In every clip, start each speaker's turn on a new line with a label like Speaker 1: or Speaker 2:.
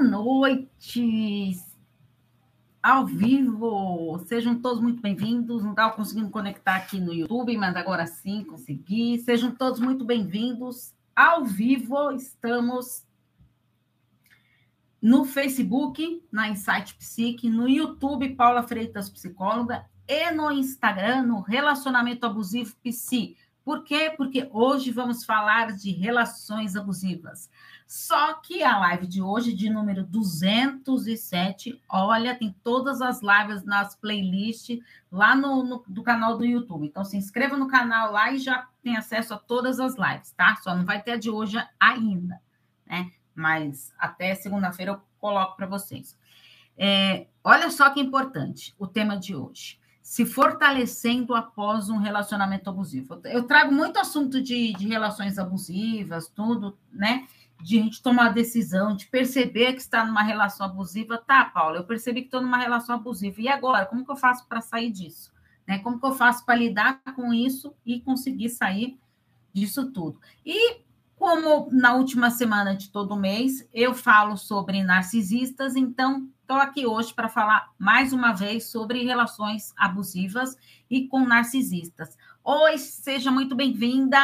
Speaker 1: Noite, ao vivo. Sejam todos muito bem-vindos. Não estava conseguindo conectar aqui no YouTube, mas agora sim consegui. Sejam todos muito bem-vindos. Ao vivo, estamos no Facebook, na Insight Psique, no YouTube, Paula Freitas Psicóloga, e no Instagram, no Relacionamento Abusivo Psi. Por quê? Porque hoje vamos falar de relações abusivas. Só que a live de hoje, de número 207, olha, tem todas as lives nas playlists lá no, no do canal do YouTube. Então, se inscreva no canal lá e já tem acesso a todas as lives, tá? Só não vai ter a de hoje ainda, né? Mas até segunda-feira eu coloco para vocês. É, olha só que importante o tema de hoje. Se fortalecendo após um relacionamento abusivo. Eu trago muito assunto de, de relações abusivas, tudo, né? de a gente tomar decisão, de perceber que está numa relação abusiva. Tá, Paula, eu percebi que estou numa relação abusiva. E agora? Como que eu faço para sair disso? Né? Como que eu faço para lidar com isso e conseguir sair disso tudo? E como na última semana de todo mês eu falo sobre narcisistas, então estou aqui hoje para falar mais uma vez sobre relações abusivas e com narcisistas. Oi, seja muito bem-vinda.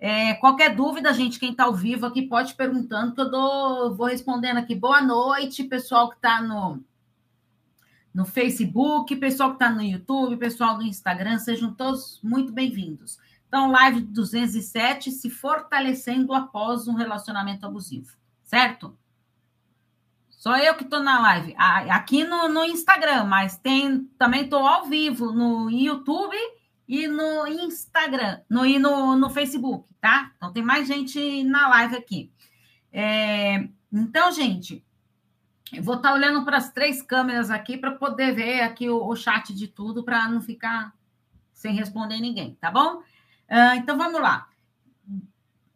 Speaker 1: É, qualquer dúvida, gente, quem está ao vivo aqui pode perguntando, que eu dou, vou respondendo aqui. Boa noite, pessoal que está no, no Facebook, pessoal que está no YouTube, pessoal do Instagram, sejam todos muito bem-vindos. Então, live 207, se fortalecendo após um relacionamento abusivo, certo? Só eu que estou na live, aqui no, no Instagram, mas tem também estou ao vivo no YouTube e no Instagram, no, e no, no Facebook, tá? Então tem mais gente na live aqui. É, então, gente, eu vou estar tá olhando para as três câmeras aqui para poder ver aqui o, o chat de tudo, para não ficar sem responder ninguém, tá bom? Uh, então vamos lá.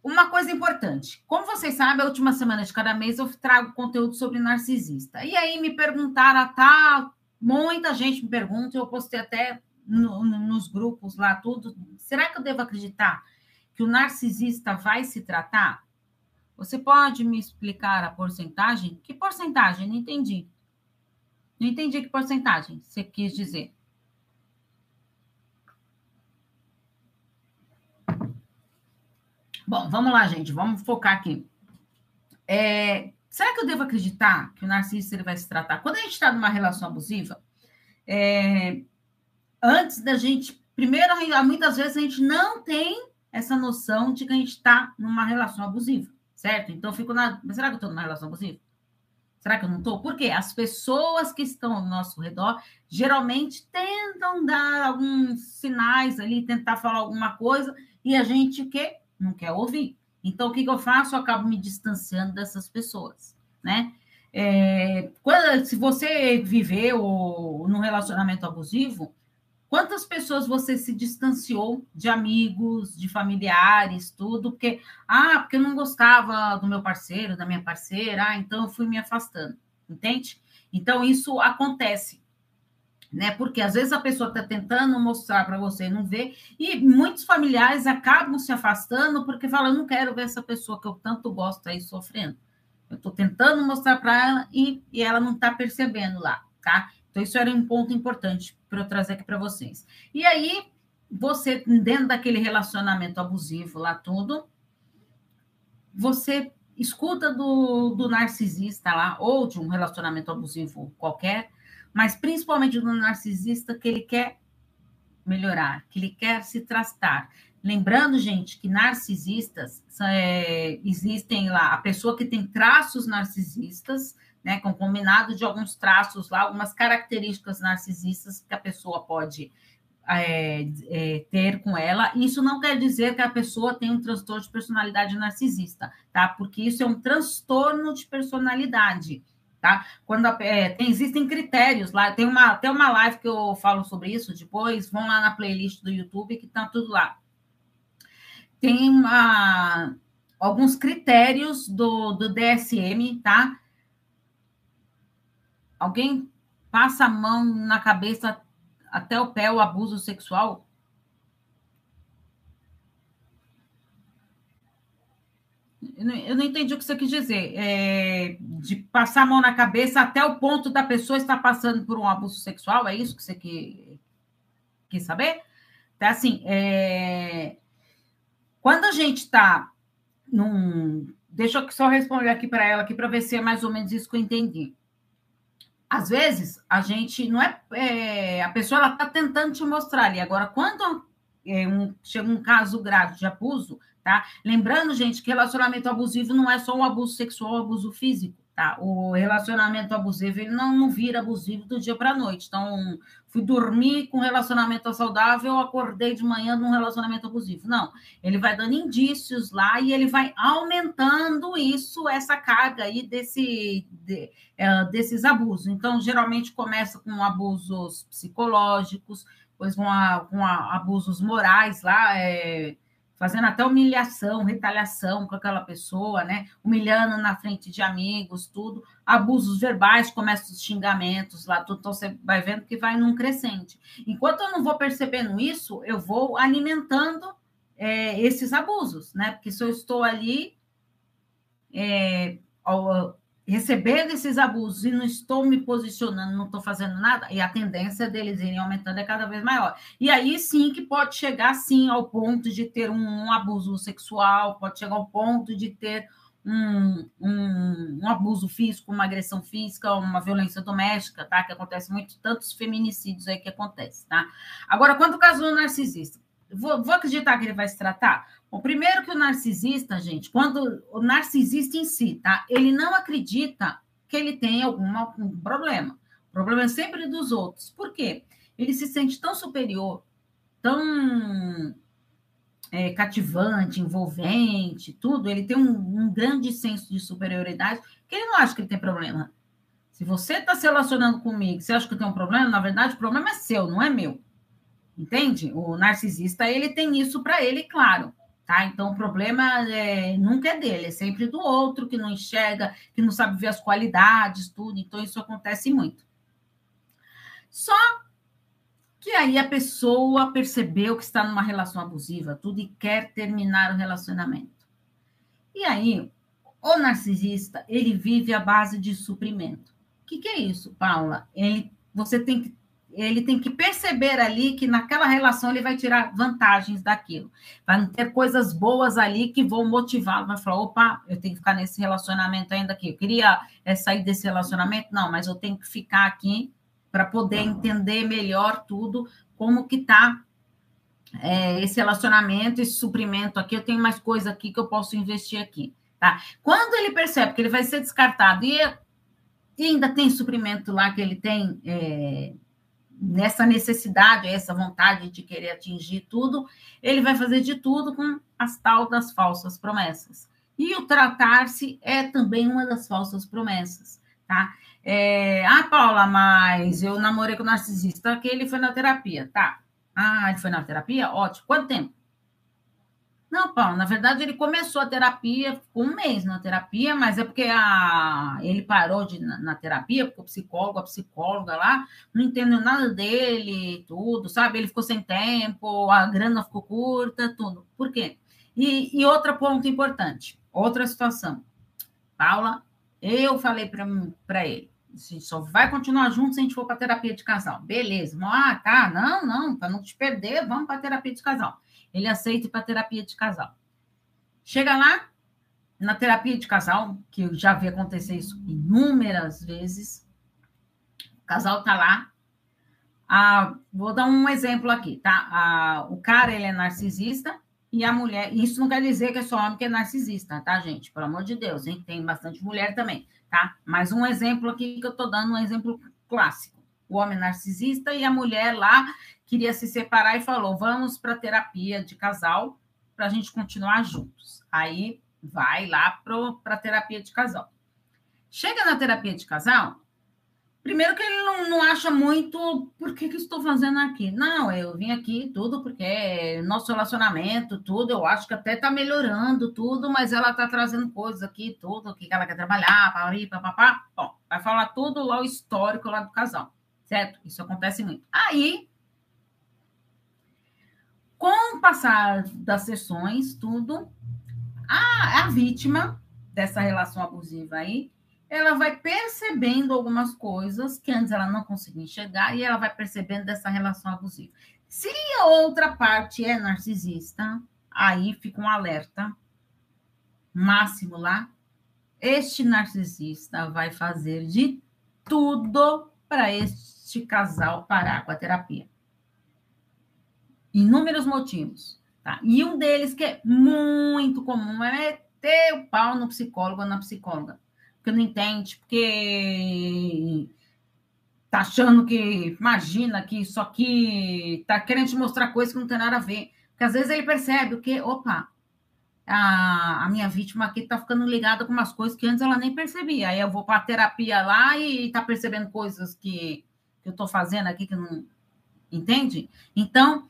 Speaker 1: Uma coisa importante, como vocês sabem, a última semana de cada mês eu trago conteúdo sobre narcisista. E aí me perguntaram, tá? Muita gente me pergunta, eu postei até no, nos grupos lá, tudo. Será que eu devo acreditar que o narcisista vai se tratar? Você pode me explicar a porcentagem? Que porcentagem? Não entendi. Não entendi que porcentagem você quis dizer. Bom, vamos lá, gente. Vamos focar aqui. É, será que eu devo acreditar que o narcisista ele vai se tratar? Quando a gente está numa relação abusiva, é, antes da gente. Primeiro, muitas vezes a gente não tem essa noção de que a gente está numa relação abusiva, certo? Então, eu fico na. Mas será que eu estou numa relação abusiva? Será que eu não estou? Porque as pessoas que estão ao nosso redor geralmente tentam dar alguns sinais ali, tentar falar alguma coisa, e a gente que não quer ouvir. Então, o que, que eu faço? Eu acabo me distanciando dessas pessoas, né? É, quando, se você viveu num relacionamento abusivo, Quantas pessoas você se distanciou de amigos, de familiares, tudo, porque, ah, porque eu não gostava do meu parceiro, da minha parceira, ah, então eu fui me afastando, entende? Então isso acontece, né? Porque às vezes a pessoa está tentando mostrar para você, não vê, e muitos familiares acabam se afastando porque falam, não quero ver essa pessoa que eu tanto gosto aí sofrendo. Eu estou tentando mostrar para ela e, e ela não está percebendo lá, tá? Então, isso era um ponto importante para eu trazer aqui para vocês. E aí, você, dentro daquele relacionamento abusivo lá tudo, você escuta do, do narcisista lá, ou de um relacionamento abusivo qualquer, mas principalmente do narcisista que ele quer melhorar, que ele quer se tratar. Lembrando, gente, que narcisistas é, existem lá, a pessoa que tem traços narcisistas, né, com combinado de alguns traços lá, algumas características narcisistas que a pessoa pode é, é, ter com ela. Isso não quer dizer que a pessoa tem um transtorno de personalidade narcisista, tá? Porque isso é um transtorno de personalidade, tá? Quando é, tem, existem critérios lá, tem uma até uma live que eu falo sobre isso depois, vão lá na playlist do YouTube que tá tudo lá. Tem uma, alguns critérios do, do DSM, tá? Alguém passa a mão na cabeça até o pé o abuso sexual? Eu não, entendi o que você quis dizer. É, de passar a mão na cabeça até o ponto da pessoa estar passando por um abuso sexual, é isso que você quer, quer saber? Então, assim, é, quando a gente está num. Deixa eu só responder aqui para ela aqui para ver se é mais ou menos isso que eu entendi. Às vezes a gente não é, é a pessoa ela está tentando te mostrar ali. Agora, quando é um, chega um caso grave de abuso, tá? Lembrando, gente, que relacionamento abusivo não é só o abuso sexual, o abuso físico, tá? O relacionamento abusivo, ele não, não vira abusivo do dia para a noite. Então, fui dormir com relacionamento saudável, acordei de manhã num relacionamento abusivo. Não, ele vai dando indícios lá e ele vai aumentando isso, essa carga aí desse, de, é, desses abusos. Então, geralmente começa com abusos psicológicos, depois com, a, com a, abusos morais lá, é, fazendo até humilhação, retaliação com aquela pessoa, né? Humilhando na frente de amigos, tudo. Abusos verbais, começam os xingamentos lá, tudo. Então você vai vendo que vai num crescente. Enquanto eu não vou percebendo isso, eu vou alimentando é, esses abusos, né? Porque se eu estou ali é, recebendo esses abusos e não estou me posicionando, não estou fazendo nada, e a tendência deles irem aumentando é cada vez maior. E aí sim que pode chegar sim ao ponto de ter um, um abuso sexual, pode chegar ao ponto de ter um, um, um, abuso físico, uma agressão física, uma violência doméstica, tá? Que acontece muito, tantos feminicídios aí que acontece, tá? Agora, quanto ao caso do narcisista, vou, vou acreditar que ele vai se tratar? O primeiro que o narcisista, gente, quando o narcisista em si, tá? Ele não acredita que ele tem algum problema. O problema é sempre dos outros. Por quê? Ele se sente tão superior, tão é, cativante, envolvente, tudo. Ele tem um, um, grande senso de superioridade que ele não acha que ele tem problema. Se você está se relacionando comigo, você acha que tem um problema, na verdade, o problema é seu, não é meu. Entende? O narcisista, ele tem isso para ele, claro. Tá? Então, o problema é, nunca é dele, é sempre do outro que não enxerga, que não sabe ver as qualidades, tudo. Então, isso acontece muito. Só que aí a pessoa percebeu que está numa relação abusiva, tudo, e quer terminar o relacionamento. E aí, o narcisista, ele vive à base de suprimento. O que, que é isso, Paula? Ele, você tem que ele tem que perceber ali que naquela relação ele vai tirar vantagens daquilo. Vai ter coisas boas ali que vão motivá-lo, vai falar, opa, eu tenho que ficar nesse relacionamento ainda aqui. Eu queria é, sair desse relacionamento, não, mas eu tenho que ficar aqui para poder entender melhor tudo, como que está é, esse relacionamento, esse suprimento aqui, eu tenho mais coisa aqui que eu posso investir aqui, tá? Quando ele percebe que ele vai ser descartado e, e ainda tem suprimento lá que ele tem... É, nessa necessidade, essa vontade de querer atingir tudo, ele vai fazer de tudo com as tal das falsas promessas. E o tratar-se é também uma das falsas promessas, tá? É, ah, Paula, mas eu namorei com o narcisista, que ele foi na terapia, tá? Ah, ele foi na terapia? Ótimo. Quanto tempo? Não, Paulo, na verdade ele começou a terapia, ficou um mês na terapia, mas é porque a, ele parou de, na, na terapia, porque o psicólogo, a psicóloga lá, não entendeu nada dele, tudo, sabe? Ele ficou sem tempo, a grana ficou curta, tudo. Por quê? E, e outro ponto importante, outra situação. Paula, eu falei para ele, a gente só vai continuar junto se a gente for para terapia de casal. Beleza. Ah, tá. Não, não, para não te perder, vamos para terapia de casal ele aceita para terapia de casal. Chega lá, na terapia de casal, que eu já vi acontecer isso inúmeras vezes, o casal tá lá. Ah, vou dar um exemplo aqui, tá? Ah, o cara, ele é narcisista e a mulher... Isso não quer dizer que é só homem que é narcisista, tá, gente? Pelo amor de Deus, hein? Tem bastante mulher também, tá? Mas um exemplo aqui que eu tô dando, um exemplo clássico. O homem narcisista e a mulher lá queria se separar e falou: vamos para terapia de casal para a gente continuar juntos. Aí vai lá para terapia de casal. Chega na terapia de casal, primeiro que ele não, não acha muito por que, que estou fazendo aqui. Não, eu vim aqui tudo porque nosso relacionamento, tudo, eu acho que até está melhorando tudo, mas ela está trazendo coisas aqui, tudo, que ela quer trabalhar, papapá. Bom, vai falar tudo lá o histórico lá do casal, certo? Isso acontece muito. Aí com o passar das sessões, tudo, a, a vítima dessa relação abusiva aí, ela vai percebendo algumas coisas que antes ela não conseguia enxergar e ela vai percebendo dessa relação abusiva. Se a outra parte é narcisista, aí fica um alerta máximo lá. Este narcisista vai fazer de tudo para este casal parar com a terapia. Inúmeros motivos. Tá? E um deles que é muito comum é ter o pau no psicólogo ou na psicóloga. Porque não entende, porque tá achando que, imagina, que isso aqui tá querendo te mostrar coisas que não tem nada a ver. Porque às vezes ele percebe o que, opa, a, a minha vítima aqui tá ficando ligada com umas coisas que antes ela nem percebia. Aí eu vou para terapia lá e tá percebendo coisas que, que eu tô fazendo aqui que não. Entende? Então,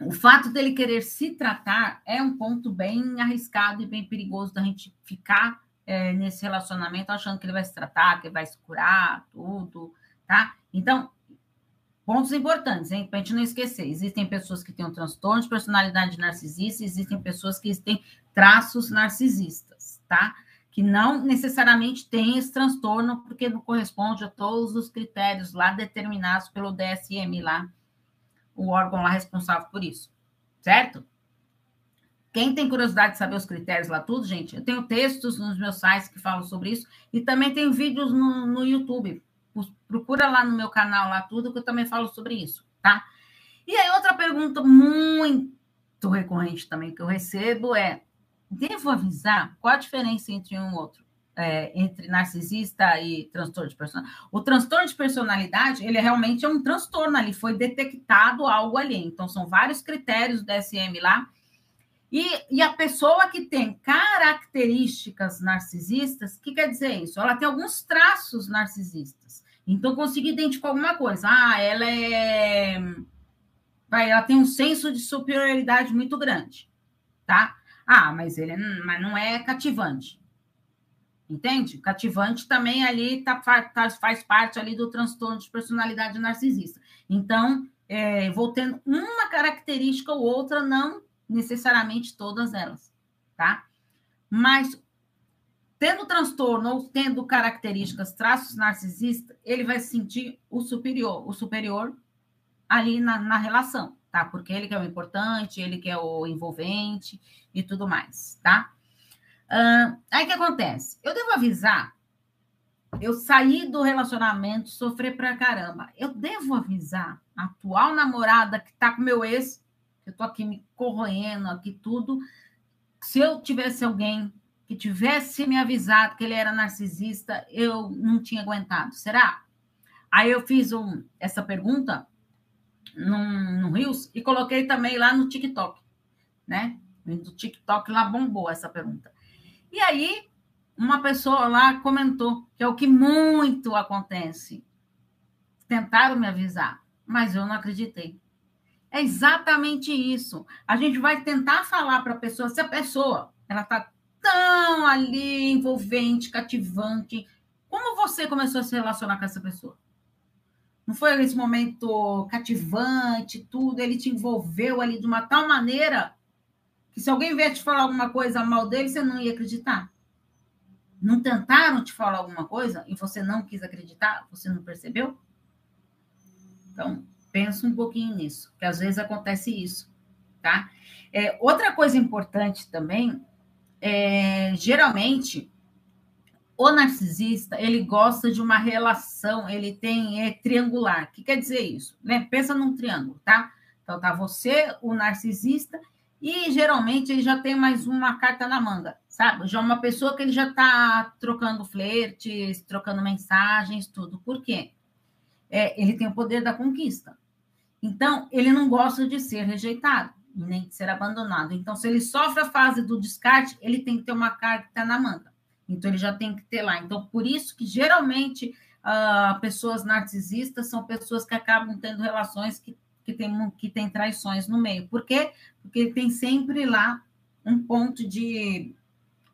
Speaker 1: o fato dele querer se tratar é um ponto bem arriscado e bem perigoso da gente ficar é, nesse relacionamento achando que ele vai se tratar, que ele vai se curar, tudo tá? Então, pontos importantes, hein? Para a gente não esquecer. Existem pessoas que têm um transtorno de personalidade narcisista, existem pessoas que têm traços narcisistas, tá? Que não necessariamente têm esse transtorno, porque não corresponde a todos os critérios lá determinados pelo DSM, lá, o órgão lá responsável por isso, certo? Quem tem curiosidade de saber os critérios lá, tudo, gente, eu tenho textos nos meus sites que falam sobre isso e também tenho vídeos no, no YouTube procura lá no meu canal, lá tudo, que eu também falo sobre isso, tá? E aí, outra pergunta muito recorrente também que eu recebo é: devo avisar qual a diferença entre um outro? É, entre narcisista e transtorno de personalidade. O transtorno de personalidade, ele realmente é um transtorno ali, foi detectado algo ali. Então, são vários critérios do DSM lá. E, e a pessoa que tem características narcisistas, o que quer dizer isso? Ela tem alguns traços narcisistas. Então, consegui identificar alguma coisa. Ah, ela é. Vai, ela tem um senso de superioridade muito grande, tá? Ah, mas ele mas não é cativante. Entende? Cativante também ali tá, tá, faz parte ali do transtorno de personalidade narcisista. Então, é, vou tendo uma característica ou outra, não necessariamente todas elas, tá? Mas tendo transtorno ou tendo características, traços narcisistas, ele vai se sentir o superior, o superior ali na, na relação, tá? Porque ele que é o importante, ele que é o envolvente e tudo mais, tá? Uh, aí o que acontece? Eu devo avisar, eu saí do relacionamento, sofrer pra caramba. Eu devo avisar a atual namorada que tá com meu ex, eu tô aqui me corroendo aqui tudo, se eu tivesse alguém que tivesse me avisado que ele era narcisista, eu não tinha aguentado. Será? Aí eu fiz um, essa pergunta no Rios e coloquei também lá no TikTok, né? No TikTok lá bombou essa pergunta. E aí, uma pessoa lá comentou que é o que muito acontece. Tentaram me avisar, mas eu não acreditei. É exatamente isso. A gente vai tentar falar para a pessoa, se a pessoa ela está tão ali envolvente, cativante. Como você começou a se relacionar com essa pessoa? Não foi esse momento cativante, tudo, ele te envolveu ali de uma tal maneira que se alguém vier te falar alguma coisa mal dele, você não ia acreditar. Não tentaram te falar alguma coisa e você não quis acreditar? Você não percebeu? Então, pensa um pouquinho nisso, que às vezes acontece isso, tá? É, outra coisa importante também é, geralmente o narcisista ele gosta de uma relação, ele tem é triangular. O que quer dizer isso? Né? Pensa num triângulo, tá? Então tá você, o narcisista, e geralmente ele já tem mais uma carta na manga, sabe? Já uma pessoa que ele já tá trocando flertes, trocando mensagens, tudo. Por quê? É, ele tem o poder da conquista. Então, ele não gosta de ser rejeitado nem de ser abandonado. Então, se ele sofre a fase do descarte, ele tem que ter uma carta na manga. Então, ele já tem que ter lá. Então, por isso que geralmente uh, pessoas narcisistas são pessoas que acabam tendo relações que, que, tem, que tem traições no meio. Por quê? Porque tem sempre lá um ponto de.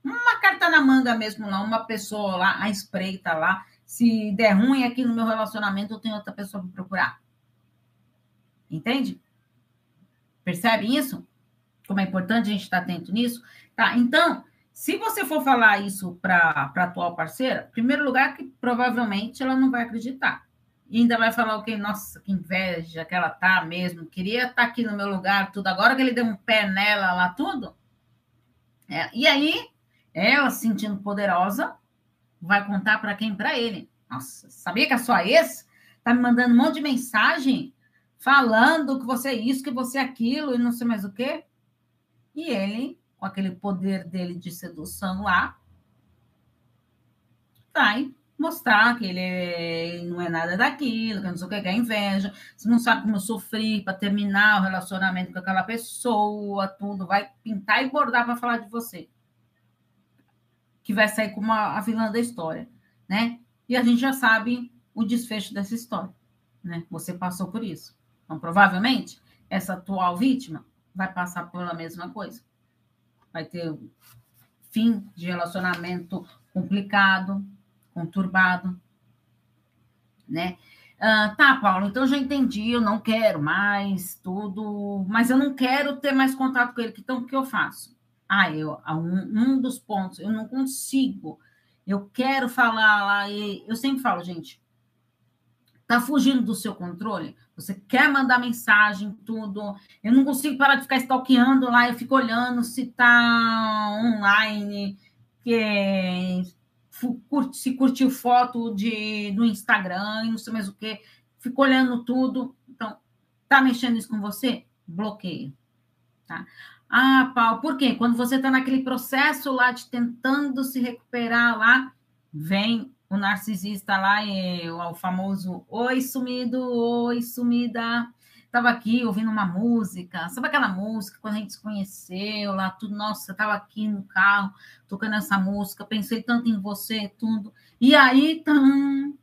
Speaker 1: Uma carta na manga mesmo, lá, uma pessoa lá, a espreita lá. Se der ruim aqui no meu relacionamento, eu tenho outra pessoa para procurar. Entende? Percebe isso? Como é importante a gente estar atento nisso? Tá, então, Se você for falar isso para a atual parceira, primeiro lugar que provavelmente ela não vai acreditar. E ainda vai falar o que, nossa, que inveja que ela tá mesmo, queria estar tá aqui no meu lugar, tudo. Agora que ele deu um pé nela lá, tudo. É, e aí, ela se sentindo poderosa, vai contar para quem? Para ele. Nossa, sabia que a sua ex tá me mandando um monte de mensagem falando que você é isso, que você é aquilo e não sei mais o quê? E ele com aquele poder dele de sedução lá, vai mostrar que ele não é nada daquilo, que não sei o que, que é inveja. Você não sabe como sofri para terminar o relacionamento com aquela pessoa, tudo. Vai pintar e bordar para falar de você. Que vai sair como a, a vilã da história, né? E a gente já sabe o desfecho dessa história, né? Você passou por isso. Então, provavelmente, essa atual vítima vai passar pela mesma coisa vai ter fim de relacionamento complicado, conturbado, né? Ah, tá, Paulo, então já entendi, eu não quero mais tudo, mas eu não quero ter mais contato com ele, então o que eu faço? Ah, eu, um, um dos pontos, eu não consigo, eu quero falar lá, e eu sempre falo, gente, tá fugindo do seu controle? Você quer mandar mensagem, tudo. Eu não consigo parar de ficar stalkeando lá, eu fico olhando se tá online, que se curtiu foto de, no Instagram e não sei mais o que. Fico olhando tudo. Então, tá mexendo isso com você? Bloqueia. Tá? Ah, Paulo, por quê? Quando você está naquele processo lá de tentando se recuperar lá, vem o narcisista lá, é o famoso Oi, sumido, oi, sumida. Estava aqui ouvindo uma música, sabe aquela música quando a gente se conheceu lá, tudo, nossa, estava aqui no carro tocando essa música, pensei tanto em você, tudo. E aí, tum,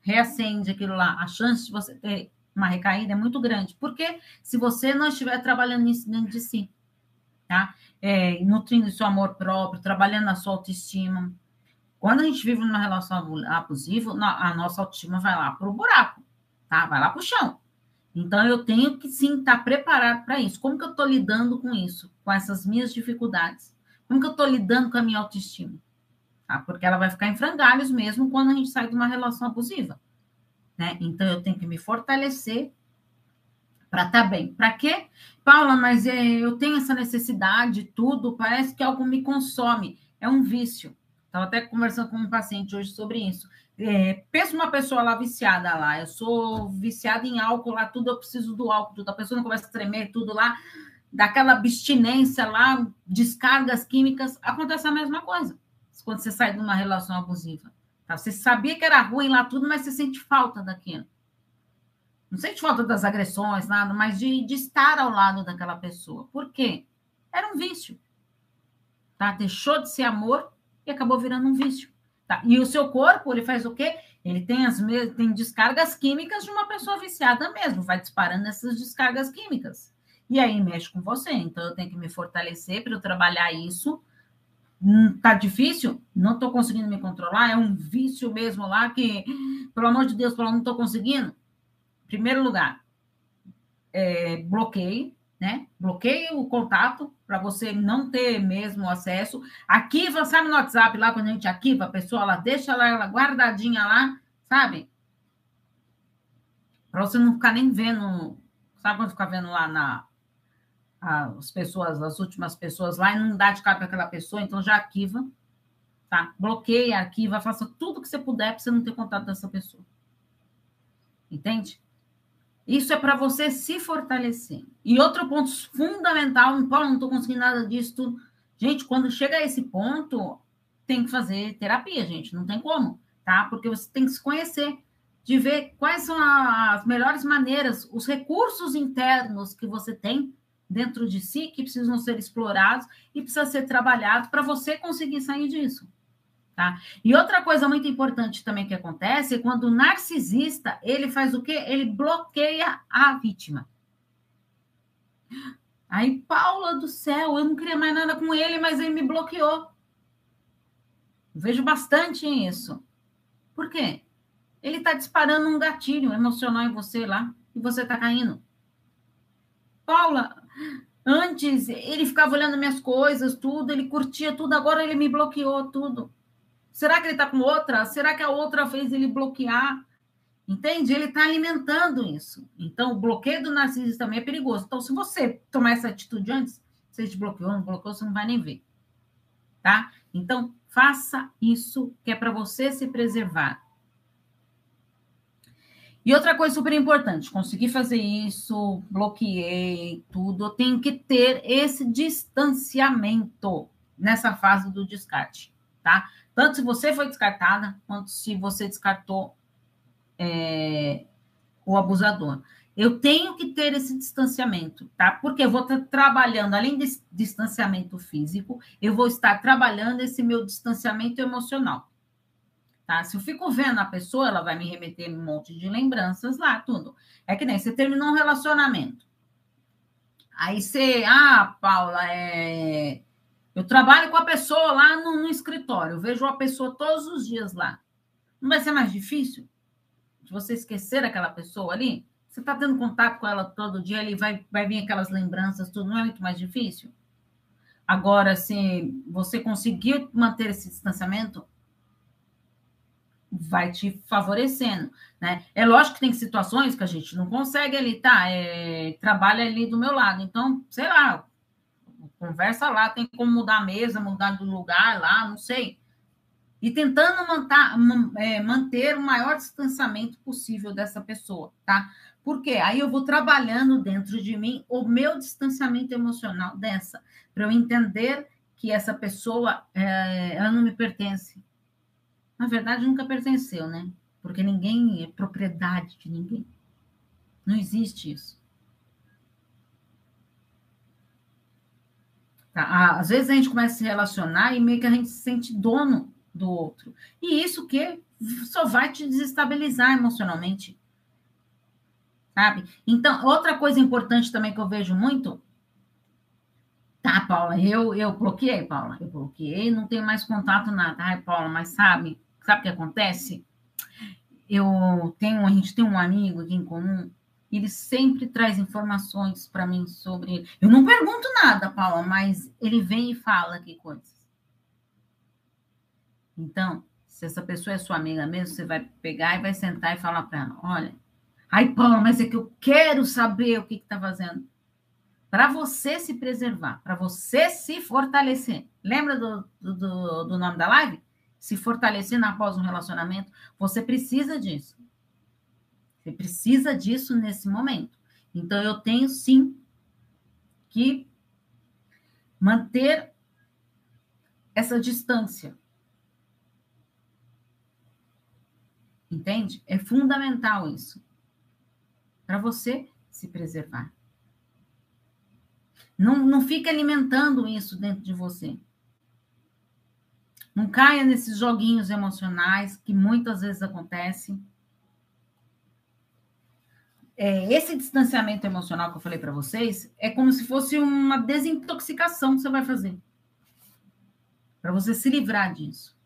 Speaker 1: reacende aquilo lá. A chance de você ter uma recaída é muito grande, porque se você não estiver trabalhando nisso dentro de si, tá? É, nutrindo seu amor próprio, trabalhando a sua autoestima, quando a gente vive numa relação abusiva, a nossa autoestima vai lá para o buraco, tá? Vai lá para o chão. Então, eu tenho que sim estar tá preparado para isso. Como que eu estou lidando com isso? Com essas minhas dificuldades? Como que eu estou lidando com a minha autoestima? Tá? Porque ela vai ficar em frangalhos mesmo quando a gente sai de uma relação abusiva. Né? Então, eu tenho que me fortalecer para estar tá bem. Para quê? Paula, mas é, eu tenho essa necessidade, tudo, parece que algo me consome. É um vício. Estava até conversando com um paciente hoje sobre isso. É, pensa uma pessoa lá viciada lá, eu sou viciada em álcool lá, tudo eu preciso do álcool, tudo. a pessoa não começa a tremer, tudo lá, daquela abstinência lá, descargas químicas, acontece a mesma coisa quando você sai de uma relação abusiva. Tá? Você sabia que era ruim lá tudo, mas você sente falta daquilo. Não sente falta das agressões, nada, mas de, de estar ao lado daquela pessoa. Por quê? Era um vício. Tá? Deixou de ser amor e acabou virando um vício. Tá? E o seu corpo, ele faz o quê? Ele tem as tem descargas químicas de uma pessoa viciada mesmo, vai disparando essas descargas químicas. E aí mexe com você. Então eu tenho que me fortalecer para eu trabalhar isso. Hum, tá difícil? Não estou conseguindo me controlar, é um vício mesmo lá que, pelo amor de Deus, não estou conseguindo. Primeiro lugar, é, bloqueio, né? Bloqueie o contato para você não ter mesmo acesso. Arquiva, sabe no WhatsApp lá, quando a gente arquiva a pessoa, ela deixa ela, ela guardadinha lá, sabe? Para você não ficar nem vendo, sabe quando fica vendo lá na as pessoas, as últimas pessoas lá e não dá de cara para aquela pessoa, então já arquiva, tá? Bloqueia, arquiva, faça tudo que você puder para você não ter contato dessa pessoa. Entende? Isso é para você se fortalecer. E outro ponto fundamental, Paulo, não estou conseguindo nada disso. Gente, quando chega a esse ponto, tem que fazer terapia, gente. Não tem como, tá? Porque você tem que se conhecer, de ver quais são as melhores maneiras, os recursos internos que você tem dentro de si que precisam ser explorados e precisa ser trabalhado para você conseguir sair disso. Tá? E outra coisa muito importante também que acontece é quando o narcisista, ele faz o quê? Ele bloqueia a vítima. Aí, Paula do céu, eu não queria mais nada com ele, mas ele me bloqueou. Vejo bastante isso. Por quê? Ele está disparando um gatilho emocional em você lá e você está caindo. Paula, Antes ele ficava olhando minhas coisas, tudo, ele curtia tudo, agora ele me bloqueou tudo. Será que ele está com outra? Será que a outra fez ele bloquear? Entende? Ele está alimentando isso. Então, o bloqueio do narcisista também é perigoso. Então, se você tomar essa atitude antes, você te bloqueou, não bloqueou, você não vai nem ver. Tá? Então, faça isso que é para você se preservar. E outra coisa super importante, consegui fazer isso, bloqueei tudo, eu tenho que ter esse distanciamento nessa fase do descarte, tá? Tanto se você foi descartada, quanto se você descartou é, o abusador. Eu tenho que ter esse distanciamento, tá? Porque eu vou estar trabalhando, além desse distanciamento físico, eu vou estar trabalhando esse meu distanciamento emocional. Tá? Se eu fico vendo a pessoa, ela vai me remeter um monte de lembranças lá, tudo. É que nem você terminou um relacionamento. Aí você, ah, Paula, é... eu trabalho com a pessoa lá no, no escritório, eu vejo a pessoa todos os dias lá. Não vai ser mais difícil de você esquecer aquela pessoa ali? Você está tendo contato com ela todo dia, ele vai, vai vir aquelas lembranças, tudo, não é muito mais difícil? Agora, se você conseguir manter esse distanciamento, vai te favorecendo, né? É lógico que tem situações que a gente não consegue ali, tá? É, trabalha ali do meu lado, então, sei lá, conversa lá, tem como mudar a mesa, mudar do lugar lá, não sei. E tentando manter, é, manter o maior distanciamento possível dessa pessoa, tá? Porque aí eu vou trabalhando dentro de mim o meu distanciamento emocional dessa, para eu entender que essa pessoa, é, ela não me pertence, na verdade, nunca pertenceu, né? Porque ninguém é propriedade de ninguém. Não existe isso. Tá? Às vezes a gente começa a se relacionar e meio que a gente se sente dono do outro. E isso que só vai te desestabilizar emocionalmente. Sabe? Então, outra coisa importante também que eu vejo muito. Tá, Paula, eu, eu bloqueei, Paula. Eu bloqueei, não tenho mais contato nada. Ai, Paula, mas sabe, Sabe o que acontece? Eu tenho, a gente tem um amigo aqui em comum, ele sempre traz informações para mim sobre ele. Eu não pergunto nada, Paula, mas ele vem e fala que coisas. Então, se essa pessoa é sua amiga mesmo, você vai pegar e vai sentar e falar para ela: olha, ai, Paula, mas é que eu quero saber o que está fazendo. Para você se preservar, para você se fortalecer. Lembra do, do, do nome da live? se fortalecendo após um relacionamento, você precisa disso. Você precisa disso nesse momento. Então, eu tenho sim que manter essa distância. Entende? É fundamental isso. Para você se preservar. Não, não fica alimentando isso dentro de você. Não caia nesses joguinhos emocionais que muitas vezes acontecem. É, esse distanciamento emocional que eu falei para vocês é como se fosse uma desintoxicação que você vai fazer para você se livrar disso.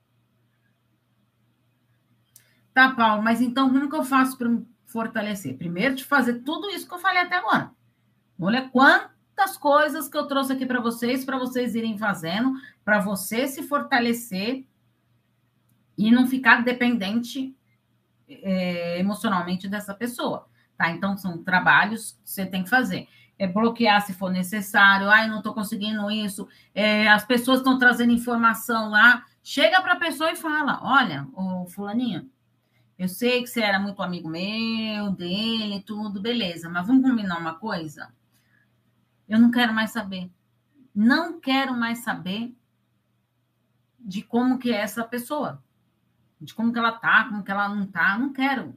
Speaker 1: Tá, Paulo, mas então como que eu faço para me fortalecer? Primeiro, de fazer tudo isso que eu falei até agora. Olha quanto das coisas que eu trouxe aqui para vocês, para vocês irem fazendo, para você se fortalecer e não ficar dependente é, emocionalmente dessa pessoa, tá? Então, são trabalhos que você tem que fazer. É bloquear se for necessário, ai, não estou conseguindo isso, é, as pessoas estão trazendo informação lá, chega para a pessoa e fala, olha, o fulaninho, eu sei que você era muito amigo meu, dele, tudo, beleza, mas vamos combinar uma coisa? Eu não quero mais saber. Não quero mais saber de como que é essa pessoa. De como que ela tá, como que ela não tá. Não quero.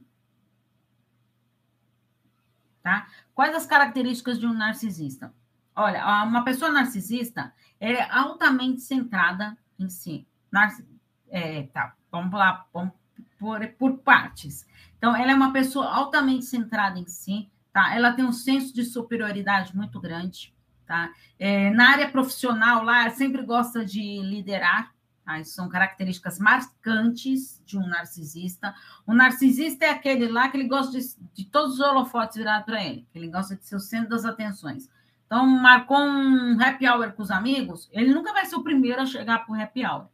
Speaker 1: Tá? Quais as características de um narcisista? Olha, uma pessoa narcisista é altamente centrada em si. Narcis... É, tá, vamos lá, vamos por, por partes. Então, ela é uma pessoa altamente centrada em si, tá? Ela tem um senso de superioridade muito grande, tá? É, na área profissional, lá, sempre gosta de liderar, Isso são características marcantes de um narcisista. O narcisista é aquele lá que ele gosta de, de todos os holofotes virados para ele, ele gosta de ser o centro das atenções. Então, marcou um happy hour com os amigos, ele nunca vai ser o primeiro a chegar para o happy hour.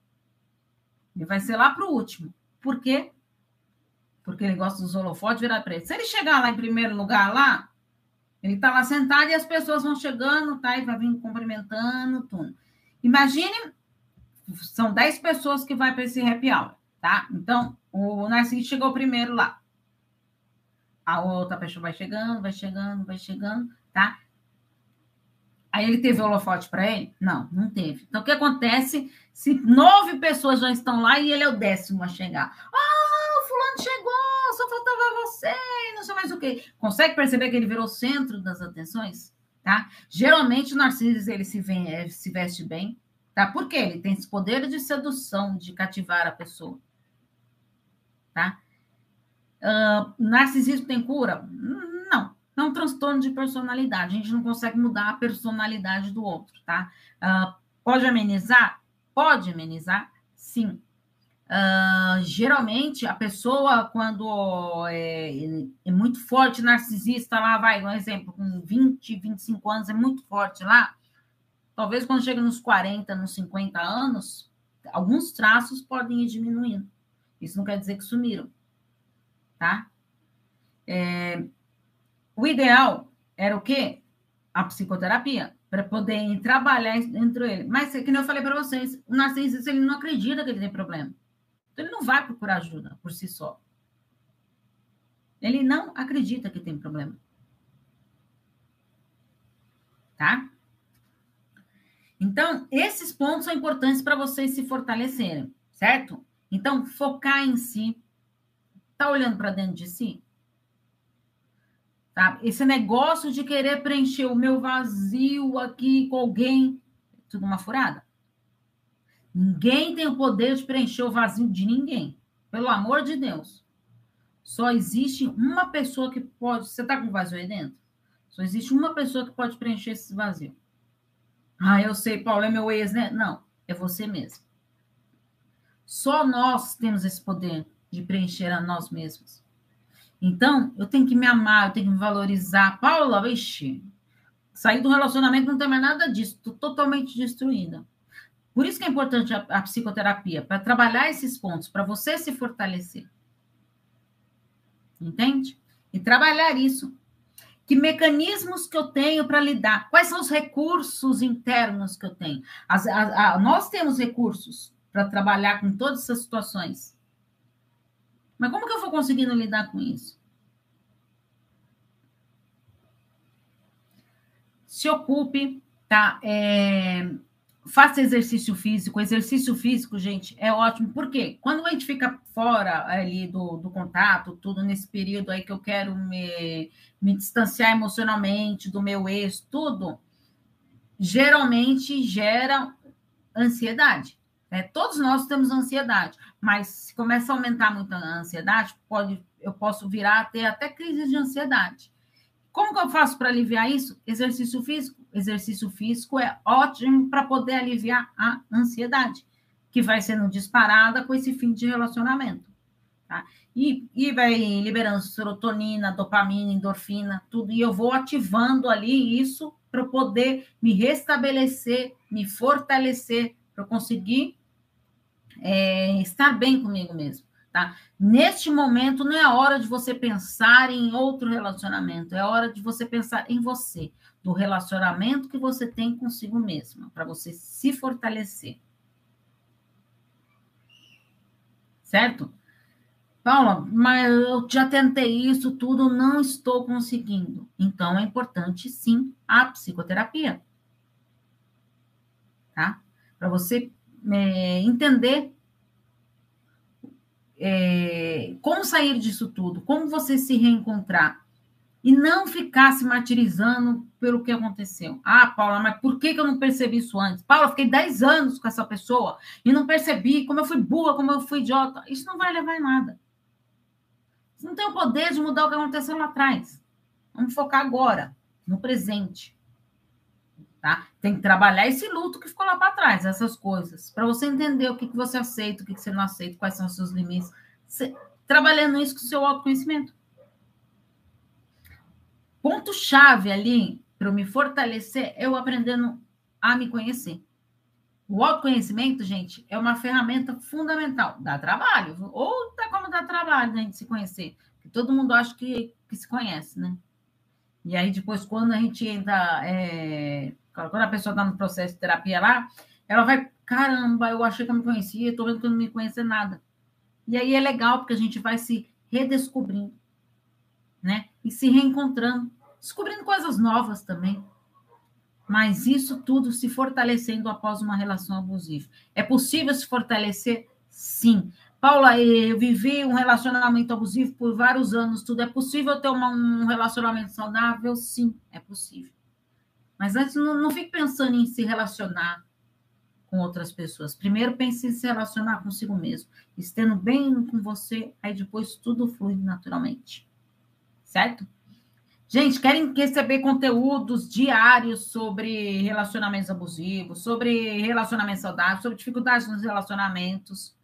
Speaker 1: Ele vai ser lá para o último. Por quê? Porque ele gosta dos holofotes virar para ele. Se ele chegar lá em primeiro lugar lá, ele está lá sentado e as pessoas vão chegando, tá? E vai vir cumprimentando, tudo. Imagine, são 10 pessoas que vai para esse happy hour, tá? Então, o Narciso chegou primeiro lá. A outra pessoa vai chegando, vai chegando, vai chegando, tá? Aí ele teve holofote para ele? Não, não teve. Então, o que acontece se nove pessoas já estão lá e ele é o décimo a chegar? Ah, o fulano chegou, só faltava você, não sei mais o quê. Consegue perceber que ele virou centro das atenções? Tá? Geralmente, o Narciso, ele se, vem, é, se veste bem, tá? Por quê? Ele tem esse poder de sedução, de cativar a pessoa. Tá? Uh, narcisismo tem cura? Não é um transtorno de personalidade. A gente não consegue mudar a personalidade do outro, tá? Uh, pode amenizar? Pode amenizar, sim. Uh, geralmente, a pessoa, quando é, é, muito forte, narcisista, lá vai, um exemplo, com 20, 25 anos, é muito forte lá, talvez quando chega nos 40, nos 50 anos, alguns traços podem ir diminuindo. Isso não quer dizer que sumiram, tá? É, o ideal era o quê? A psicoterapia, para poder trabalhar entre ele. Mas, que nem eu falei para vocês, o narcisista ele não acredita que ele tem problema. Então, ele não vai procurar ajuda por si só. Ele não acredita que tem problema. Tá? Então, esses pontos são importantes para vocês se fortalecerem, certo? Então, focar em si. Tá olhando para dentro de si? Tá? Esse negócio de querer preencher o meu vazio aqui com alguém, tudo uma furada. Ninguém tem o poder de preencher o vazio de ninguém. Pelo amor de Deus. Só existe uma pessoa que pode. Você está com vazio aí dentro? Só existe uma pessoa que pode preencher esse vazio. Ah, eu sei, Paulo, é meu ex, né? Não, é você mesmo. Só nós temos esse poder de preencher a nós mesmos. Então, eu tenho que me amar, eu tenho que me valorizar. Paula, vixe, sair do relacionamento não tem mais nada disso, estou totalmente destruída. Por isso que é importante a, a psicoterapia, para trabalhar esses pontos, para você se fortalecer. Entende? E trabalhar isso. Que mecanismos que eu tenho para lidar? Quais são os recursos internos que eu tenho? As, a, a, nós temos recursos para trabalhar com todas essas situações. Mas como que eu vou conseguindo lidar com isso? Se ocupe, tá? É, faça exercício físico. Exercício físico, gente, é ótimo. Por quê? Quando a gente fica fora ali do, do contato, tudo nesse período aí que eu quero me, me distanciar emocionalmente do meu ex, tudo, geralmente gera ansiedade. Né? Todos nós temos ansiedade, mas se começa a aumentar muito a ansiedade, pode, eu posso virar até, até crise de ansiedade. Como que eu faço para aliviar isso? Exercício físico. Exercício físico é ótimo para poder aliviar a ansiedade, que vai sendo disparada com esse fim de relacionamento. Tá? E, e vai liberando serotonina, dopamina, endorfina, tudo. E eu vou ativando ali isso para poder me restabelecer, me fortalecer, para conseguir é, estar bem comigo mesmo. Tá? Neste momento, não é hora de você pensar em outro relacionamento, é hora de você pensar em você, do relacionamento que você tem consigo mesma, para você se fortalecer. Certo? Paula, mas eu já tentei isso tudo, não estou conseguindo. Então é importante sim a psicoterapia. Tá? Para você é, entender é, como sair disso tudo, como você se reencontrar. E não ficar se martirizando pelo que aconteceu. Ah, Paula, mas por que, que eu não percebi isso antes? Paula, fiquei 10 anos com essa pessoa e não percebi como eu fui boa, como eu fui idiota. Isso não vai levar em nada. Você não tem o poder de mudar o que aconteceu lá atrás. Vamos focar agora, no presente tá? Tem que trabalhar esse luto que ficou lá para trás, essas coisas, para você entender o que, que você aceita, o que, que você não aceita, quais são os seus limites. Você, trabalhando isso com o seu autoconhecimento. Ponto-chave ali para eu me fortalecer, eu aprendendo a me conhecer. O autoconhecimento, gente, é uma ferramenta fundamental. Dá trabalho, ou tá como dá trabalho né, gente se conhecer. Todo mundo acha que, que se conhece, né? E aí, depois, quando a gente entra. É, quando a pessoa está no processo de terapia lá, ela vai, caramba, eu achei que eu me conhecia, estou vendo que eu não me conhecia nada. E aí é legal, porque a gente vai se redescobrindo, né? E se reencontrando, descobrindo coisas novas também. Mas isso tudo se fortalecendo após uma relação abusiva. É possível se fortalecer? Sim. Paula, eu vivi um relacionamento abusivo por vários anos, tudo. É possível ter uma, um relacionamento saudável? Sim, é possível. Mas antes, não, não fique pensando em se relacionar com outras pessoas. Primeiro, pense em se relacionar consigo mesmo. Estando bem com você, aí depois tudo flui naturalmente. Certo? Gente, querem receber conteúdos diários sobre relacionamentos abusivos, sobre relacionamentos saudáveis, sobre dificuldades nos relacionamentos,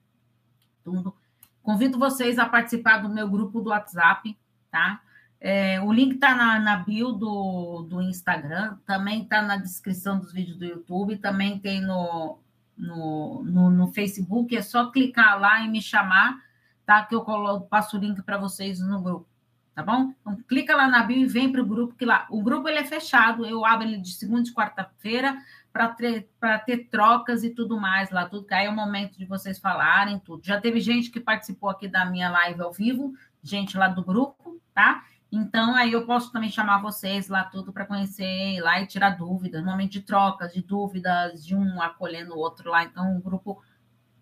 Speaker 1: tudo. Convido vocês a participar do meu grupo do WhatsApp, tá? É, o link está na, na, bio do, do Instagram, também está na descrição dos vídeos do YouTube, também tem no, no, no, no, Facebook. É só clicar lá e me chamar, tá? Que eu coloco, passo o link para vocês no grupo tá bom? Então, clica lá na bio e vem para o grupo, que lá, o grupo ele é fechado, eu abro ele de segunda e quarta-feira para ter, ter trocas e tudo mais lá, tudo, que aí é o momento de vocês falarem tudo. Já teve gente que participou aqui da minha live ao vivo, gente lá do grupo, tá? Então, aí eu posso também chamar vocês lá tudo para conhecer lá e tirar dúvidas, momento de trocas, de dúvidas, de um acolhendo o outro lá. Então, o grupo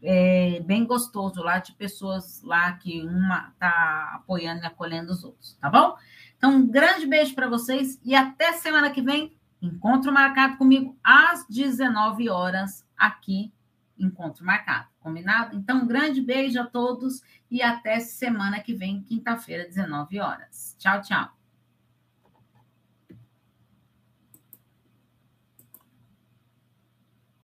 Speaker 1: é, bem gostoso lá de pessoas lá que uma tá apoiando e acolhendo os outros, tá bom? Então, um grande beijo para vocês e até semana que vem. Encontro marcado comigo às 19 horas aqui. Encontro marcado, combinado? Então, um grande beijo a todos e até semana que vem, quinta-feira, 19 horas. Tchau, tchau.